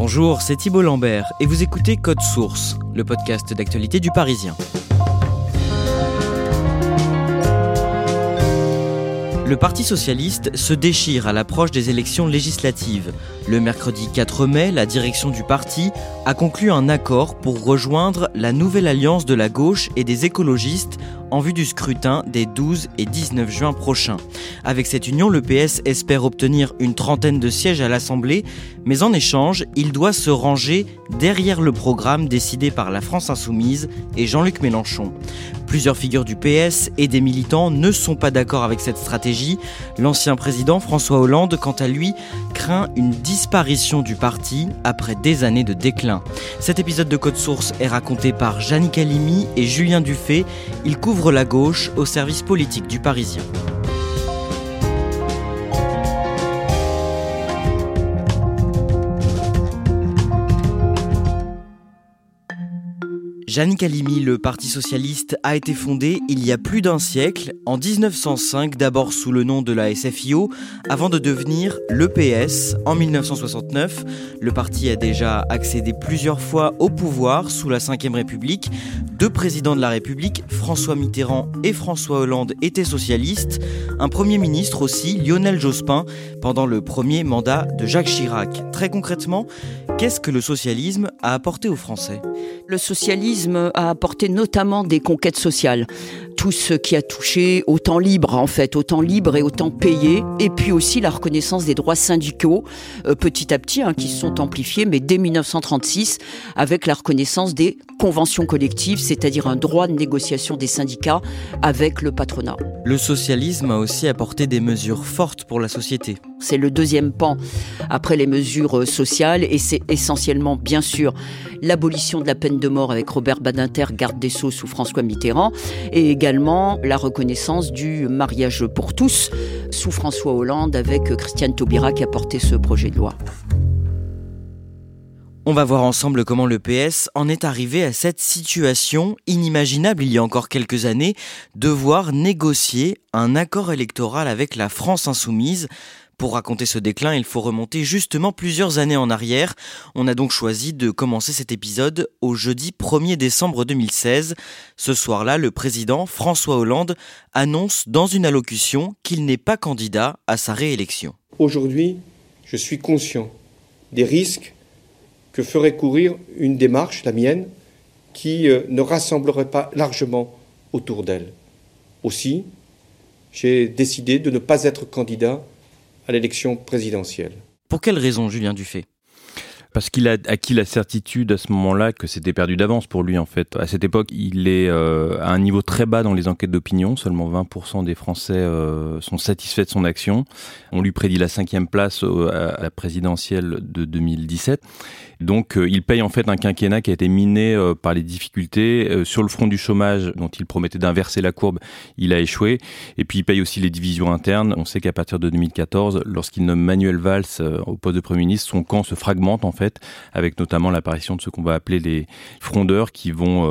Bonjour, c'est Thibault Lambert et vous écoutez Code Source, le podcast d'actualité du Parisien. Le Parti socialiste se déchire à l'approche des élections législatives. Le mercredi 4 mai, la direction du parti a conclu un accord pour rejoindre la nouvelle alliance de la gauche et des écologistes en vue du scrutin des 12 et 19 juin prochains. Avec cette union, le PS espère obtenir une trentaine de sièges à l'Assemblée, mais en échange, il doit se ranger derrière le programme décidé par la France insoumise et Jean-Luc Mélenchon. Plusieurs figures du PS et des militants ne sont pas d'accord avec cette stratégie. L'ancien président François Hollande, quant à lui, craint une du parti après des années de déclin. Cet épisode de Code Source est raconté par Jannick Halimi et Julien Dufay. Il couvre la gauche au service politique du Parisien. Jannick Halimi, le Parti socialiste, a été fondé il y a plus d'un siècle, en 1905, d'abord sous le nom de la SFIO, avant de devenir l'EPS en 1969. Le parti a déjà accédé plusieurs fois au pouvoir sous la Ve République. Deux présidents de la République, François Mitterrand et François Hollande, étaient socialistes. Un Premier ministre aussi, Lionel Jospin, pendant le premier mandat de Jacques Chirac. Très concrètement, qu'est-ce que le socialisme a apporté aux Français? Le socialisme a apporté notamment des conquêtes sociales tout ce qui a touché au temps libre en fait, au temps libre et au temps payé, et puis aussi la reconnaissance des droits syndicaux euh, petit à petit, hein, qui se sont amplifiés, mais dès 1936 avec la reconnaissance des conventions collectives, c'est-à-dire un droit de négociation des syndicats avec le patronat. Le socialisme a aussi apporté des mesures fortes pour la société. C'est le deuxième pan après les mesures sociales, et c'est essentiellement bien sûr l'abolition de la peine de mort avec Robert Badinter, garde des Sceaux sous François Mitterrand, et également la reconnaissance du mariage pour tous sous François Hollande avec Christiane Taubira qui a porté ce projet de loi. On va voir ensemble comment le PS en est arrivé à cette situation inimaginable il y a encore quelques années, devoir négocier un accord électoral avec la France insoumise pour raconter ce déclin, il faut remonter justement plusieurs années en arrière. On a donc choisi de commencer cet épisode au jeudi 1er décembre 2016. Ce soir-là, le président François Hollande annonce dans une allocution qu'il n'est pas candidat à sa réélection. Aujourd'hui, je suis conscient des risques que ferait courir une démarche, la mienne, qui euh, ne rassemblerait pas largement autour d'elle. Aussi, j'ai décidé de ne pas être candidat à l'élection présidentielle. Pour quelle raison, Julien Dufay? Parce qu'il a acquis la certitude à ce moment-là que c'était perdu d'avance pour lui en fait. À cette époque, il est euh, à un niveau très bas dans les enquêtes d'opinion. Seulement 20% des Français euh, sont satisfaits de son action. On lui prédit la cinquième place à la présidentielle de 2017. Donc euh, il paye en fait un quinquennat qui a été miné par les difficultés. Sur le front du chômage, dont il promettait d'inverser la courbe, il a échoué. Et puis il paye aussi les divisions internes. On sait qu'à partir de 2014, lorsqu'il nomme Manuel Valls au poste de Premier ministre, son camp se fragmente en fait, avec notamment l'apparition de ce qu'on va appeler les frondeurs qui vont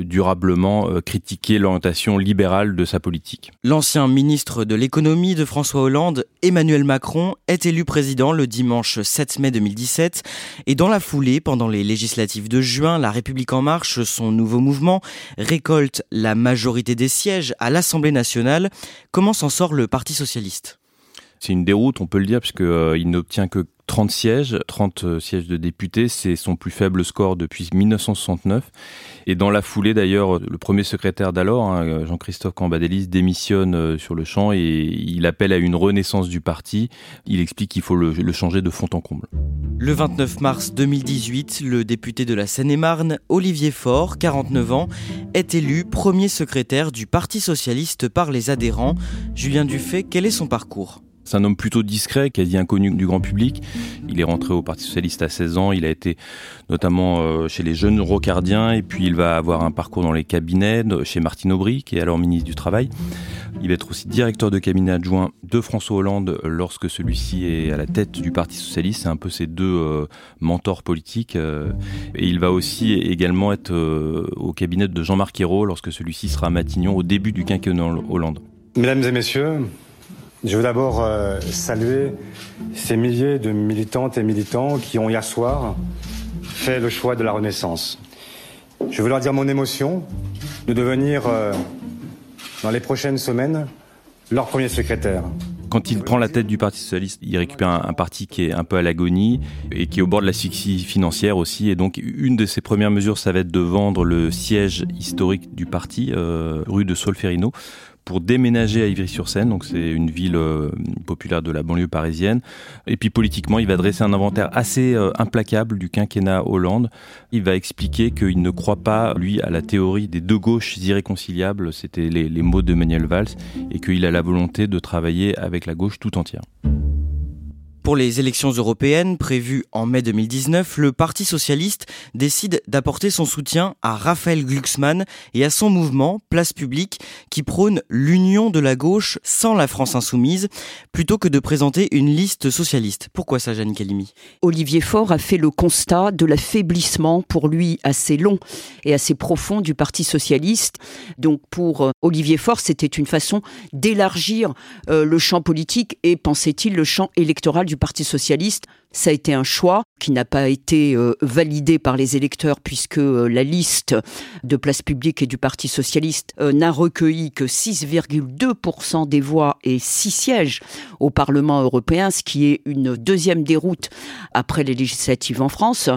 durablement critiquer l'orientation libérale de sa politique. L'ancien ministre de l'économie de François Hollande, Emmanuel Macron, est élu président le dimanche 7 mai 2017 et dans la foulée, pendant les législatives de juin, La République en marche, son nouveau mouvement, récolte la majorité des sièges à l'Assemblée nationale. Comment s'en sort le Parti socialiste? C'est une déroute, on peut le dire, puisqu'il euh, n'obtient que 30 sièges, 30 euh, sièges de députés, c'est son plus faible score depuis 1969. Et dans la foulée d'ailleurs, le premier secrétaire d'alors, hein, Jean-Christophe Cambadélis, démissionne euh, sur le champ et il appelle à une renaissance du parti. Il explique qu'il faut le, le changer de fond en comble. Le 29 mars 2018, le député de la Seine-et-Marne, Olivier Faure, 49 ans, est élu premier secrétaire du Parti socialiste par les adhérents. Julien Dufay, quel est son parcours? C'est un homme plutôt discret, quasi inconnu du grand public. Il est rentré au Parti Socialiste à 16 ans. Il a été notamment euh, chez les jeunes rocardiens et puis il va avoir un parcours dans les cabinets chez Martine Aubry, qui est alors ministre du Travail. Il va être aussi directeur de cabinet adjoint de François Hollande lorsque celui-ci est à la tête du Parti Socialiste. C'est un peu ses deux euh, mentors politiques. Euh. et il va aussi également être au cabinet de Jean-Marc Ayrault lorsque celui-ci sera à Matignon au début du quinquennat Hollande. Mesdames et messieurs, je veux d'abord euh, saluer ces milliers de militantes et militants qui ont hier soir fait le choix de la Renaissance. Je veux leur dire mon émotion de devenir, euh, dans les prochaines semaines, leur premier secrétaire. Quand il prend la tête du Parti socialiste, il récupère un, parti qui est un peu à l'agonie et qui est au bord de l'asphyxie financière aussi. Et donc, une de ses premières mesures, ça va être de vendre le siège historique du parti, euh, rue de Solferino, pour déménager à Ivry-sur-Seine, donc c'est une ville euh, populaire de la banlieue parisienne. Et puis politiquement, il va dresser un inventaire assez euh, implacable du quinquennat Hollande. Il va expliquer qu'il ne croit pas, lui, à la théorie des deux gauches irréconciliables, c'était les, mots de Manuel Valls, et qu'il a la volonté de travailler avec la gauche tout entière. Pour les élections européennes prévues en mai 2019, le Parti socialiste décide d'apporter son soutien à Raphaël Glucksmann et à son mouvement Place publique qui prône l'union de la gauche sans la France insoumise plutôt que de présenter une liste socialiste. Pourquoi ça, Jeanne Calimi? Olivier Faure a fait le constat de l'affaiblissement pour lui assez long et assez profond du Parti socialiste. Donc pour euh, Olivier Faure, c'était une façon d'élargir euh, le champ politique et, pensait-il, le champ électoral du Parti socialiste. Ça a été un choix qui n'a pas été euh, validé par les électeurs puisque euh, la liste de place publique et du Parti socialiste euh, n'a recueilli que 6,2% des voix et 6 sièges au Parlement européen, ce qui est une deuxième déroute après les législatives en France.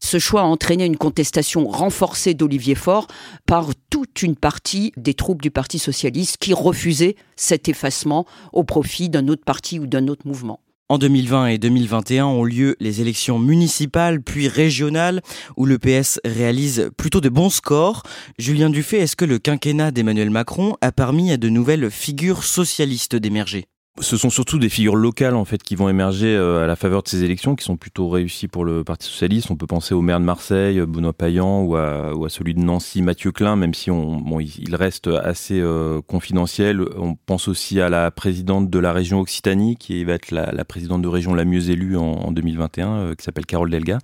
Ce choix a entraîné une contestation renforcée d'Olivier Faure par toute une partie des troupes du Parti socialiste qui refusaient cet effacement au profit d'un autre parti ou d'un autre mouvement. En 2020 et 2021 ont lieu les élections municipales puis régionales où le PS réalise plutôt de bons scores. Julien Dufay, est-ce que le quinquennat d'Emmanuel Macron a permis à de nouvelles figures socialistes d'émerger? Ce sont surtout des figures locales en fait qui vont émerger euh, à la faveur de ces élections, qui sont plutôt réussies pour le Parti socialiste. On peut penser au maire de Marseille, Benoît Payan, ou à, celui de Nancy, Mathieu Klein, même si on, bon, il reste assez euh, confidentiel. On pense aussi à la présidente de la région Occitanie, qui va être la, présidente de région la mieux élue en, en 2021, euh, qui s'appelle Carole Delga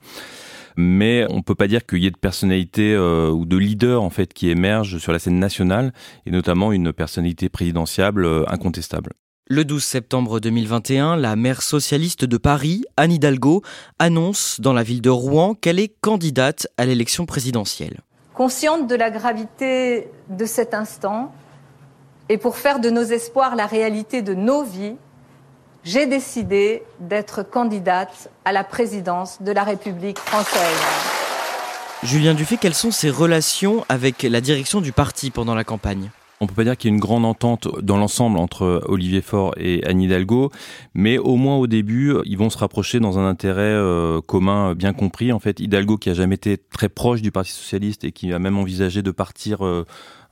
mais on peut pas dire qu'il y ait de personnalité ou de leader en fait qui émerge sur la scène nationale et notamment une personnalité présidentiable incontestable. Le 12 septembre 2021, la maire socialiste de Paris, Anne Hidalgo, annonce dans la ville de Rouen qu'elle est candidate à l'élection présidentielle. Consciente de la gravité de cet instant, et pour faire de nos espoirs la réalité de nos vies, j'ai décidé d'être candidate à la présidence de la République française. Julien Dufay, quelles sont ses relations avec la direction du parti pendant la campagne? On peut pas dire qu'il y ait une grande entente dans l'ensemble entre Olivier Faure et Anne Hidalgo, mais au moins au début, ils vont se rapprocher dans un intérêt euh, commun bien compris. En fait, Hidalgo, qui a jamais été très proche du Parti socialiste et qui a même envisagé de partir euh,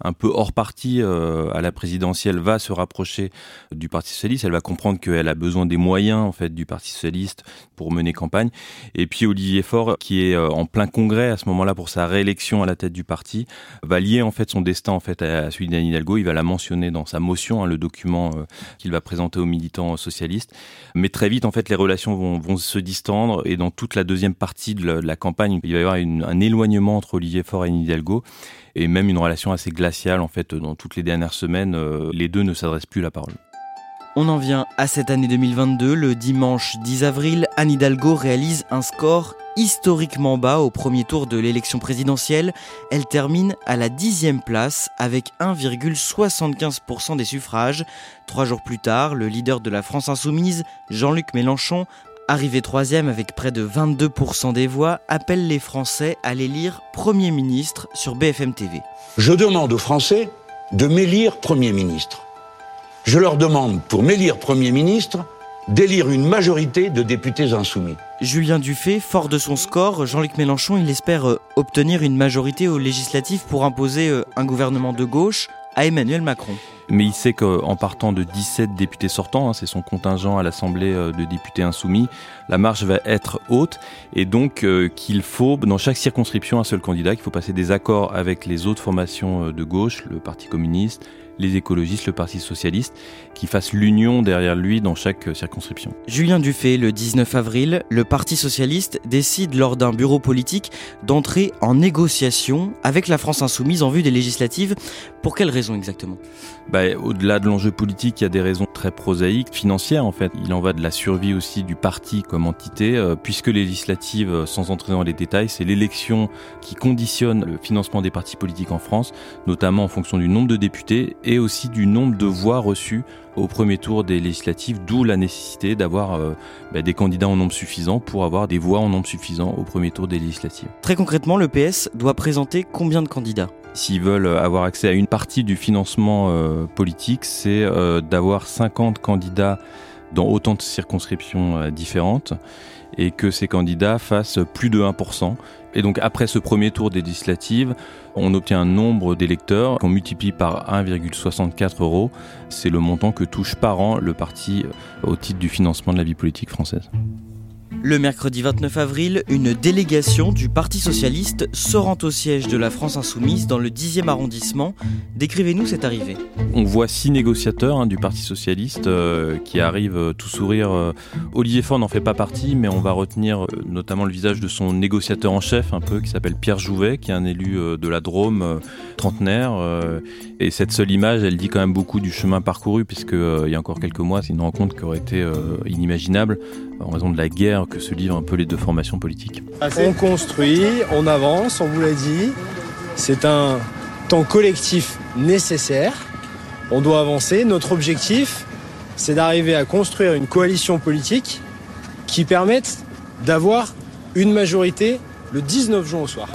un peu hors parti euh, à la présidentielle va se rapprocher du Parti socialiste. Elle va comprendre qu'elle a besoin des moyens en fait du Parti socialiste pour mener campagne. Et puis Olivier Faure, qui est euh, en plein congrès à ce moment-là pour sa réélection à la tête du parti, va lier en fait son destin en fait à celui d'Anne Hidalgo. Il va la mentionner dans sa motion, hein, le document euh, qu'il va présenter aux militants socialistes. Mais très vite en fait les relations vont, se distendre et dans toute la deuxième partie de la, campagne, il va y avoir un éloignement entre Olivier Faure et Anne Hidalgo et même une relation assez en fait dans toutes les dernières semaines. Euh, les deux ne s'adressent plus la parole. On en vient à cette année 2022. Le dimanche 10 avril, Anne Hidalgo réalise un score historiquement bas au premier tour de l'élection présidentielle. Elle termine à la dixième place avec 1,75% des suffrages. Trois jours plus tard, le leader de la France insoumise, Jean-Luc Mélenchon, arrivé troisième avec près de 22% des voix, appelle les Français à l'élire Premier ministre sur BFM TV. Je demande aux Français de m'élire Premier ministre. Je leur demande, pour m'élire Premier ministre, d'élire une majorité de députés insoumis. Julien Dufay, fort de son score, Jean-Luc Mélenchon, il espère euh, obtenir une majorité aux législatives pour imposer euh, un gouvernement de gauche à Emmanuel Macron. Mais il sait qu'en partant de 17 députés sortants, hein, c'est son contingent à l'Assemblée euh, de députés insoumis, la marche va être haute. Et donc qu'il faut, dans chaque circonscription, un seul candidat, qu'il faut passer des accords avec les autres formations de gauche, le Parti communiste, les écologistes, le Parti socialiste, qui fassent l'union derrière lui dans chaque euh, circonscription. Julien Dufay, le 19 avril, le Parti socialiste décide lors d'un bureau politique d'entrer en négociation avec la France insoumise en vue des législatives. Pour quelles raisons exactement? Bah, Au-delà de l'enjeu politique, il y a des raisons très prosaïques, financières en fait. Il en va de la survie aussi du parti comme entité, euh, puisque les législatives, euh, sans entrer dans les détails, c'est l'élection qui conditionne le financement des partis politiques en France, notamment en fonction du nombre de députés et aussi du nombre de voix reçues au premier tour des législatives, d'où la nécessité d'avoir euh, bah, des candidats en nombre suffisant pour avoir des voix en nombre suffisant au premier tour des législatives. Très concrètement, le PS doit présenter combien de candidats? S'ils veulent avoir accès à une partie du financement euh, politique, c'est euh, d'avoir 50 candidats dans autant de circonscriptions différentes et que ces candidats fassent plus de 1%. Et donc après ce premier tour des législatives, on obtient un nombre d'électeurs qu'on multiplie par 1,64 euros. C'est le montant que touche par an le parti au titre du financement de la vie politique française. Le mercredi 29 avril, une délégation du Parti socialiste se rend au siège de la France insoumise dans le 10e arrondissement. Décrivez-nous cette arrivée. On voit six négociateurs hein, du Parti socialiste euh, qui arrivent euh, tout sourire. Euh, Olivier Faure n'en fait pas partie, mais on va retenir notamment le visage de son négociateur en chef, un peu, qui s'appelle Pierre Jouvet, qui est un élu de la Drôme, trentenaire. et cette seule image, elle dit quand même beaucoup du chemin parcouru, puisque il y a encore quelques mois, c'est une rencontre qui aurait été inimaginable en raison de la guerre que se livrent un peu les deux formations politiques. On construit, on avance, on vous l'a dit. C'est un temps collectif nécessaire. On doit avancer. Notre objectif, c'est d'arriver à construire une coalition politique qui permette d'avoir une majorité le 19 juin au soir.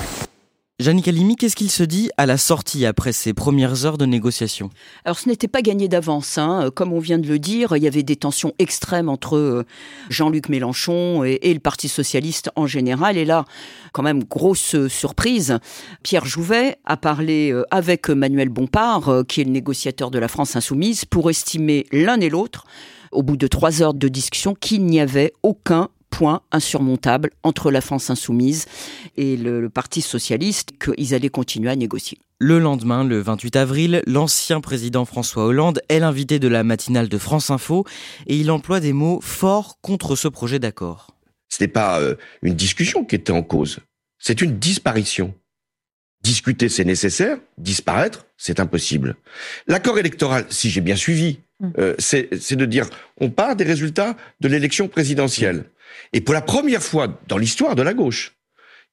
Jannick Halimi, qu'est-ce qu'il se dit à la sortie après ces premières heures de négociation Alors ce n'était pas gagné d'avance. Hein. Comme on vient de le dire, il y avait des tensions extrêmes entre euh, Jean-Luc Mélenchon et, le Parti socialiste en général. Et là, quand même, grosse surprise, Pierre Jouvet a parlé euh, avec Manuel Bompard, euh, qui est le négociateur de la France insoumise, pour estimer l'un et l'autre au bout de trois heures de discussion qu'il n'y avait aucun point insurmontable entre la France insoumise et le, Parti socialiste qu'ils allaient continuer à négocier. Le lendemain, le 28 avril, l'ancien président François Hollande est l'invité de la matinale de France Info et il emploie des mots forts contre ce projet d'accord. Ce n'est pas euh, une discussion qui était en cause, c'est une disparition. Discuter, c'est nécessaire, disparaître, c'est impossible. L'accord électoral, si j'ai bien suivi, mm. euh, c'est de dire on part des résultats de l'élection présidentielle. Et pour la première fois dans l'histoire de la gauche,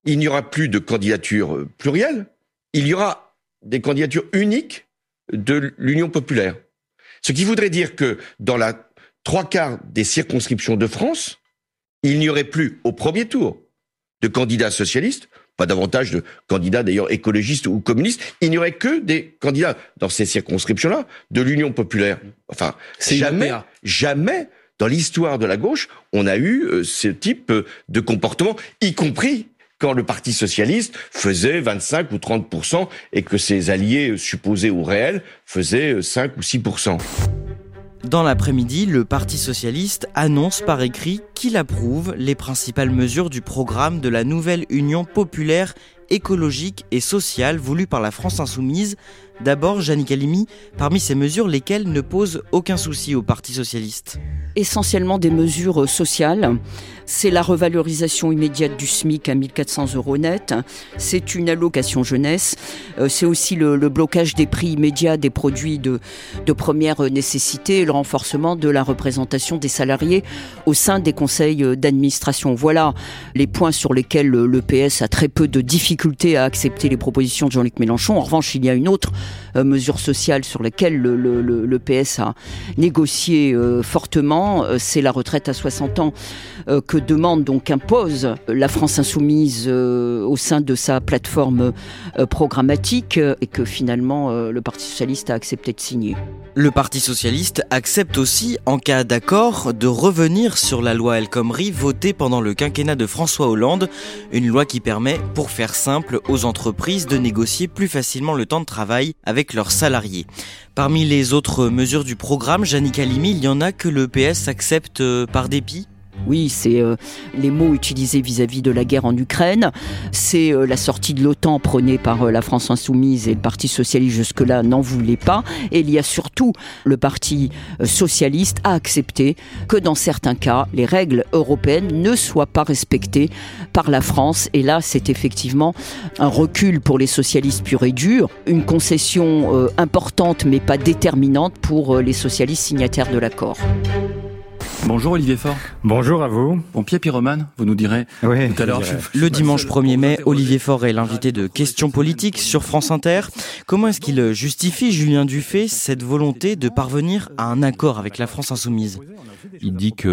il n'y aura plus de candidature euh, plurielle, il y aura des candidatures uniques de l'Union populaire. Ce qui voudrait dire que dans la trois quarts des circonscriptions de France, il n'y aurait plus au premier tour de candidats socialistes, pas davantage de candidats d'ailleurs écologistes ou communistes, il n'y aurait que des candidats dans ces circonscriptions-là de l'Union populaire. Enfin, jamais, jamais dans l'histoire de la gauche, on a eu euh, ce type euh, de comportement, y compris quand le Parti socialiste faisait 25 ou 30% et que ses alliés euh, supposés ou réels faisaient 5 ou 6% dans l'après-midi, le Parti socialiste annonce par écrit qu'il approuve les principales mesures du programme de la nouvelle Union populaire écologique et sociale voulue par la France insoumise. D'abord, Janine Calimi, parmi ces mesures, lesquelles ne posent aucun souci au Parti socialiste? Essentiellement des mesures sociales. C'est la revalorisation immédiate du SMIC à 1400 euros net. C'est une allocation jeunesse. Euh, c'est aussi le, blocage des prix immédiats des produits de, de première nécessité et le renforcement de la représentation des salariés au sein des conseils d'administration. Voilà les points sur lesquels le PS a très peu de difficultés à accepter les propositions de Jean-Luc Mélenchon. En revanche, il y a une autre euh, mesure sociale sur laquelle le, PS a négocié euh, fortement, c'est la retraite à 60 ans que demande, donc impose la France insoumise euh, au sein de sa plateforme euh, programmatique et que finalement euh, le Parti socialiste a accepté de signer. Le Parti socialiste accepte aussi, en cas d'accord, de revenir sur la loi El Khomri votée pendant le quinquennat de François Hollande, une loi qui permet, pour faire simple, aux entreprises de négocier plus facilement le temps de travail avec leurs salariés. Parmi les autres mesures du programme, Jannick Halimi, il y en a que le PS accepte par dépit oui, c'est euh, les mots utilisés vis-à-vis de la guerre en Ukraine. C'est euh, la sortie de l'OTAN prônée par euh, la France insoumise et le Parti socialiste jusque-là n'en voulait pas. Et il y a surtout le Parti socialiste a accepté que dans certains cas, les règles européennes ne soient pas respectées par la France. Et là, c'est effectivement un recul pour les socialistes purs et durs, une concession importante mais pas déterminante pour les socialistes signataires de l'accord. Bonjour Olivier Faure. Bonjour à vous. Bon, Pierre Pyromane, vous nous direz oui, tout à l'heure. Le dimanche 1er mai, Olivier Faure est l'invité de Questions politiques sur France Inter. Comment est-ce qu'il justifie, Julien Dufay, cette volonté de parvenir à un accord avec la France insoumise? Il dit qu'il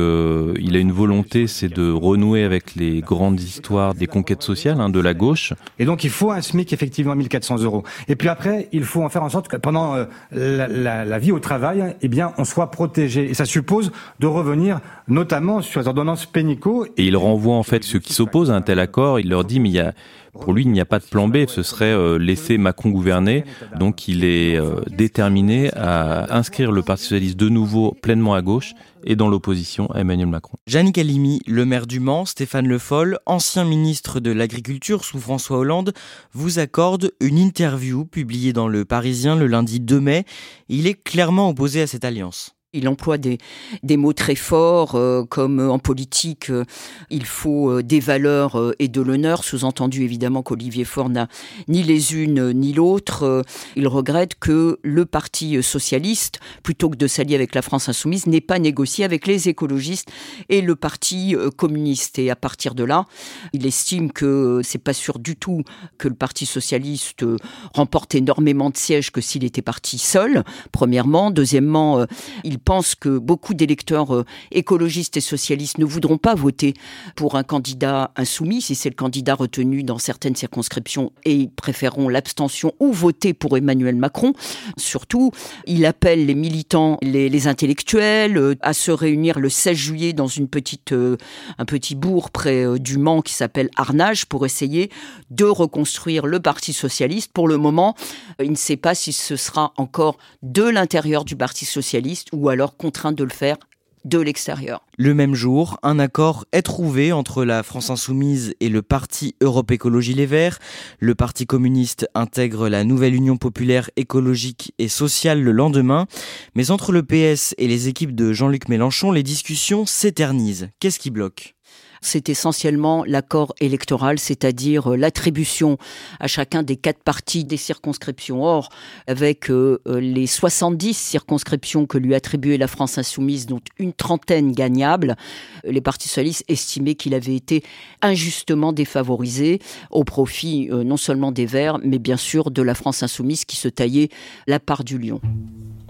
a une volonté, c'est de renouer avec les grandes histoires des conquêtes sociales hein, de la gauche. Et donc il faut un SMIC effectivement 1400 euros. Et puis après, il faut en faire en sorte que pendant euh, la, la vie au travail, eh bien, on soit protégé. Et ça suppose de revenir notamment sur les ordonnances pénicaux. Et il renvoie en fait ceux qui s'opposent à un tel accord, il leur dit mais il y a pour lui, il n'y a pas de plan B, ce serait euh, laisser Macron gouverner. Donc il est euh, déterminé à inscrire le Parti socialiste de nouveau pleinement à gauche et dans l'opposition à Emmanuel Macron. Jannick Halimi, le maire du Mans, Stéphane Le Foll, ancien ministre de l'Agriculture sous François Hollande, vous accorde une interview publiée dans Le Parisien le lundi 2 mai. Il est clairement opposé à cette alliance. Il emploie des, des mots très forts, euh, comme euh, en politique, euh, il faut des valeurs et de l'honneur, sous-entendu évidemment qu'Olivier Faure n'a ni les unes ni l'autre. il regrette que le Parti socialiste, plutôt que de s'allier avec la France insoumise, n'ait pas négocié avec les écologistes et le Parti communiste. Et à partir de là, il estime que c'est pas sûr du tout que le Parti socialiste remporte énormément de sièges que s'il était parti seul, premièrement. Deuxièmement, il pense que beaucoup d'électeurs euh, écologistes et socialistes ne voudront pas voter pour un candidat insoumis, si c'est le candidat retenu dans certaines circonscriptions, et ils préféreront l'abstention ou voter pour Emmanuel Macron. Surtout, il appelle les militants, les, intellectuels, euh, à se réunir le 16 juillet dans une petite, euh, un petit bourg près du Mans qui s'appelle Arnage pour essayer de reconstruire le Parti socialiste. Pour le moment, il ne sait pas si ce sera encore de l'intérieur du Parti socialiste ou alors contraint de le faire de l'extérieur. Le même jour, un accord est trouvé entre la France insoumise et le parti Europe Écologie Les Verts. Le parti communiste intègre la nouvelle Union populaire écologique et sociale le lendemain. Mais entre le PS et les équipes de Jean-Luc Mélenchon, les discussions s'éternisent. Qu'est-ce qui bloque? C'est essentiellement l'accord électoral, c'est-à-dire euh, l'attribution à chacun des quatre partis des circonscriptions. Or, avec euh, euh, les 70 circonscriptions que lui attribuait la France insoumise, dont une trentaine gagnables, les partis socialistes estimaient qu'il avait été injustement défavorisé au profit non seulement des Verts, mais bien sûr de la France insoumise qui se taillait la part du lion.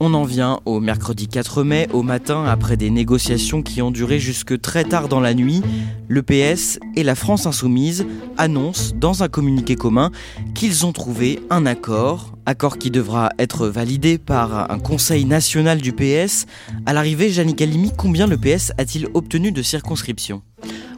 On en vient au mercredi 4 mai, au matin, après des négociations qui ont duré jusque très tard dans la nuit. Le PS et la France insoumise annoncent dans un communiqué commun qu'ils ont trouvé un accord, accord qui devra être validé par un conseil national du PS. À l'arrivée, Jannick Halimi, combien le PS a-t-il obtenu de circonscriptions?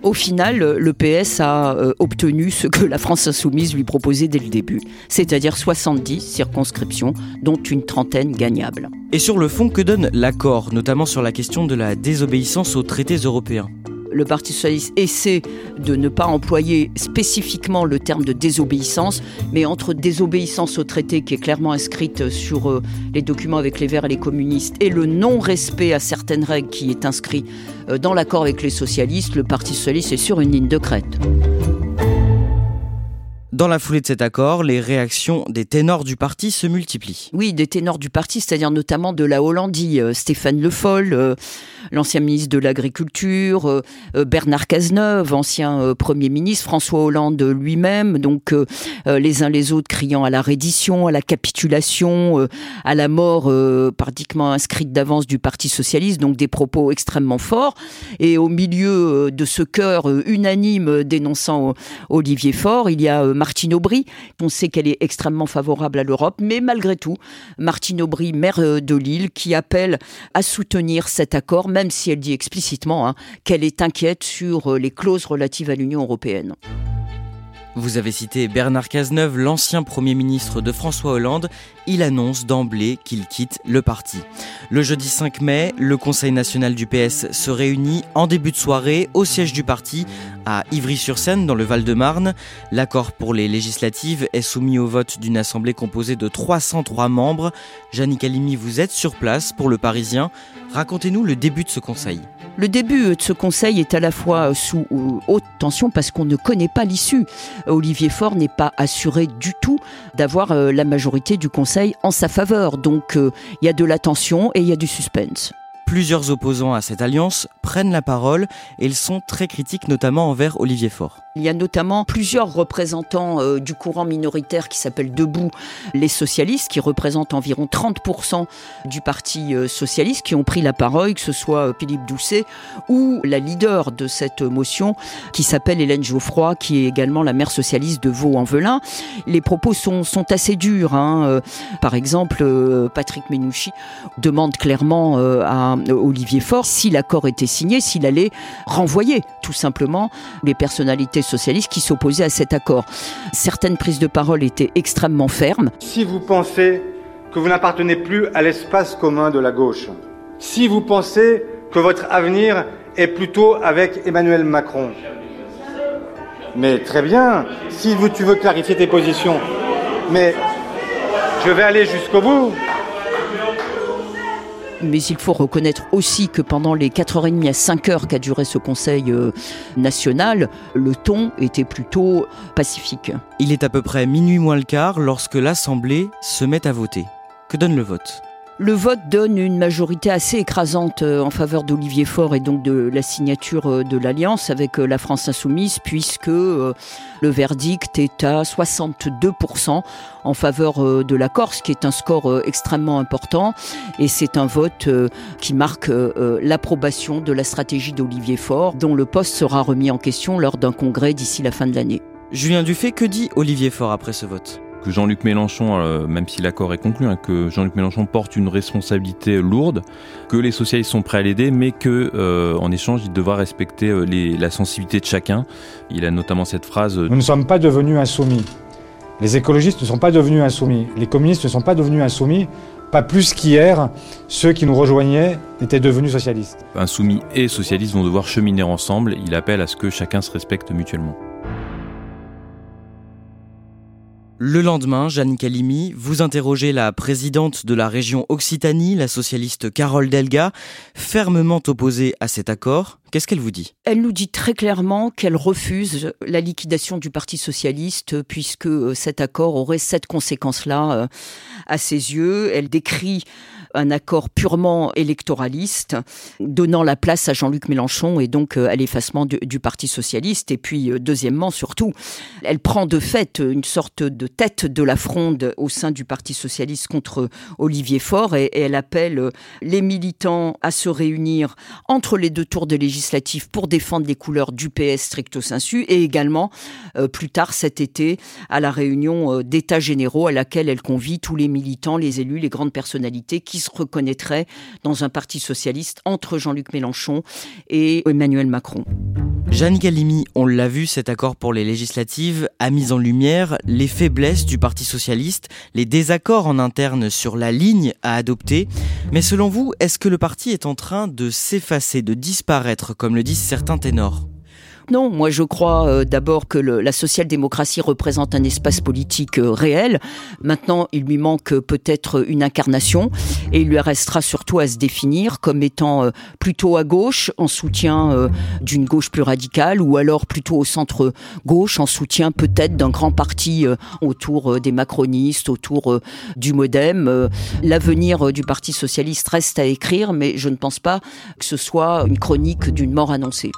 Au final, le PS a euh, obtenu ce que la France insoumise lui proposait dès le début, c'est-à-dire 70 circonscriptions, dont une trentaine gagnables. Et sur le fond, que donne l'accord, notamment sur la question de la désobéissance aux traités européens? Le Parti socialiste essaie de ne pas employer spécifiquement le terme de désobéissance, mais entre désobéissance au traité qui est clairement inscrite sur euh, les documents avec les Verts et les communistes et le non-respect à certaines règles qui est inscrit euh, dans l'accord avec les socialistes, le Parti socialiste est sur une ligne de crête. Dans la foulée de cet accord, les réactions des ténors du parti se multiplient. Oui, des ténors du parti, c'est-à-dire notamment de la Hollandie, euh, Stéphane Le Foll, l'ancien ministre de l'Agriculture, euh, Bernard Cazeneuve, ancien Premier ministre, François Hollande lui-même, donc les uns les autres criant à la reddition, à la capitulation, à la mort pratiquement inscrite d'avance du Parti socialiste, donc des propos extrêmement forts. Et au milieu de ce chœur unanime dénonçant Olivier Faure, il y a Martine Aubry. On sait qu'elle est extrêmement favorable à l'Europe, mais malgré tout, Martine Aubry, maire euh, de Lille, qui appelle à soutenir cet accord, même si elle dit explicitement hein, qu'elle est inquiète sur euh, les clauses relatives à l'Union européenne. Vous avez cité Bernard Cazeneuve, l'ancien Premier ministre de François Hollande. Il annonce d'emblée qu'il quitte le parti. Le jeudi 5 mai, le Conseil national du PS se réunit en début de soirée au siège du parti à Ivry-sur-Seine dans le Val-de-Marne. L'accord pour les législatives est soumis au vote d'une assemblée composée de 303 membres. Jannick Halimi, vous êtes sur place pour le Parisien. Racontez-nous le début de ce conseil. Le début de ce conseil est à la fois sous haute tension parce qu'on ne connaît pas l'issue. Olivier Faure n'est pas assuré du tout d'avoir euh, la majorité du conseil en sa faveur. Donc euh, il y a de la tension et il y a du suspense. Plusieurs opposants à cette alliance prennent la parole et ils sont très critiques notamment envers Olivier Faure. Il y a notamment plusieurs représentants euh, du courant minoritaire qui s'appelle Debout les socialistes, qui représentent environ 30% du Parti euh, socialiste, qui ont pris la parole, que ce soit euh, Philippe Doucet ou la leader de cette motion, qui s'appelle Hélène Geoffroy, qui est également la maire socialiste de Vaux-en-Velin. Les propos sont, assez durs. Hein. Par exemple, Patrick Menouchi demande clairement à Olivier Faure si l'accord était signé, s'il allait renvoyer tout simplement les personnalités socialistes qui s'opposaient à cet accord. Certaines prises de parole étaient extrêmement fermes. Si vous pensez que vous n'appartenez plus à l'espace commun de la gauche, si vous pensez que votre avenir est plutôt avec Emmanuel Macron, mais très bien, si tu veux clarifier tes positions, mais je vais aller jusqu'au bout mais il faut reconnaître aussi que pendant les 4h30 à 5h qu'a duré ce Conseil euh, national, le ton était plutôt pacifique. Il est à peu près minuit moins le quart lorsque l'Assemblée se met à voter. Que donne le vote? Le vote donne une majorité assez écrasante euh, en faveur d'Olivier Faure et donc de la signature euh, de l'Alliance avec euh, la France insoumise, puisque le verdict est à 62% en faveur de l'accord, ce qui est un score extrêmement important. Et c'est un vote qui marque l'approbation de la stratégie d'Olivier Faure, dont le poste sera remis en question lors d'un congrès d'ici la fin de l'année. Julien Dufay, que dit Olivier Faure après ce vote? Que Jean-Luc Mélenchon, euh, même si l'accord est conclu, hein, que Jean-Luc Mélenchon porte une responsabilité lourde, que les socialistes sont prêts à l'aider, mais que euh, en échange, il devra respecter euh, la sensibilité de chacun. Il a notamment cette phrase Nous ne sommes pas devenus insoumis. Les écologistes ne sont pas devenus insoumis. Les communistes ne sont pas devenus insoumis. Pas plus qu'hier, ceux qui nous rejoignaient étaient devenus socialistes. Insoumis et socialistes vont devoir cheminer ensemble. Il appelle à ce que chacun se respecte mutuellement. Le lendemain, Jeanne Calimi, vous interrogez la présidente de la région Occitanie, la socialiste Carole Delga, fermement opposée à cet accord. Qu'est-ce qu'elle vous dit? Elle nous dit très clairement qu'elle refuse la liquidation du Parti socialiste puisque euh, cet accord aurait cette conséquence-là euh, à ses yeux. Elle décrit un accord purement électoraliste, donnant la place à Jean-Luc Mélenchon et donc euh, à l'effacement du, Parti socialiste. Et puis, euh, deuxièmement, surtout, elle prend de fait une sorte de tête de la fronde au sein du Parti socialiste contre Olivier Faure et, elle appelle euh, les militants à se réunir entre les deux tours de législatifs pour défendre les couleurs du PS stricto sensu et également plus tard cet été à la réunion d'états généraux à laquelle elle convie tous les militants, les élus, les grandes personnalités qui se reconnaîtraient dans un parti socialiste entre Jean-Luc Mélenchon et Emmanuel Macron. Jeanne Galimi, on l'a vu, cet accord pour les législatives a mis en lumière les faiblesses du Parti socialiste, les désaccords en interne sur la ligne à adopter. Mais selon vous, est-ce que le parti est en train de s'effacer, de disparaître, comme le disent certains ténors? Non, moi je crois euh, d'abord que la social-démocratie représente un espace politique euh, réel. Maintenant, il lui manque peut-être une incarnation et il lui restera surtout à se définir comme étant euh, plutôt à gauche en soutien d'une gauche plus radicale ou alors plutôt au centre gauche en soutien peut-être d'un grand parti autour des macronistes, autour du modem. L'avenir du Parti socialiste reste à écrire, mais je ne pense pas que ce soit une chronique d'une mort annoncée.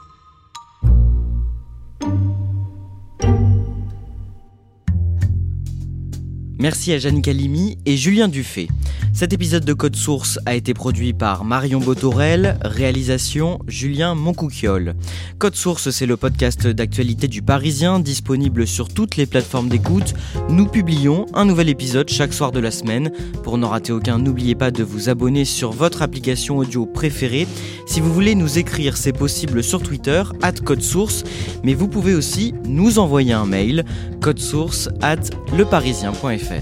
Merci à Jeanne Calimi et Julien Dufay. Cet épisode de Code Source a été produit par Marion Botorel, réalisation Julien Moncouquiole. Code Source, c'est le podcast d'actualité du Parisien, disponible sur toutes les plateformes d'écoute. Nous publions un nouvel épisode chaque soir de la semaine. Pour n'en rater aucun, n'oubliez pas de vous abonner sur votre application audio préférée. Si vous voulez nous écrire, c'est possible sur Twitter, at Code Source, mais vous pouvez aussi nous envoyer un mail, codesource at leparisien.fr.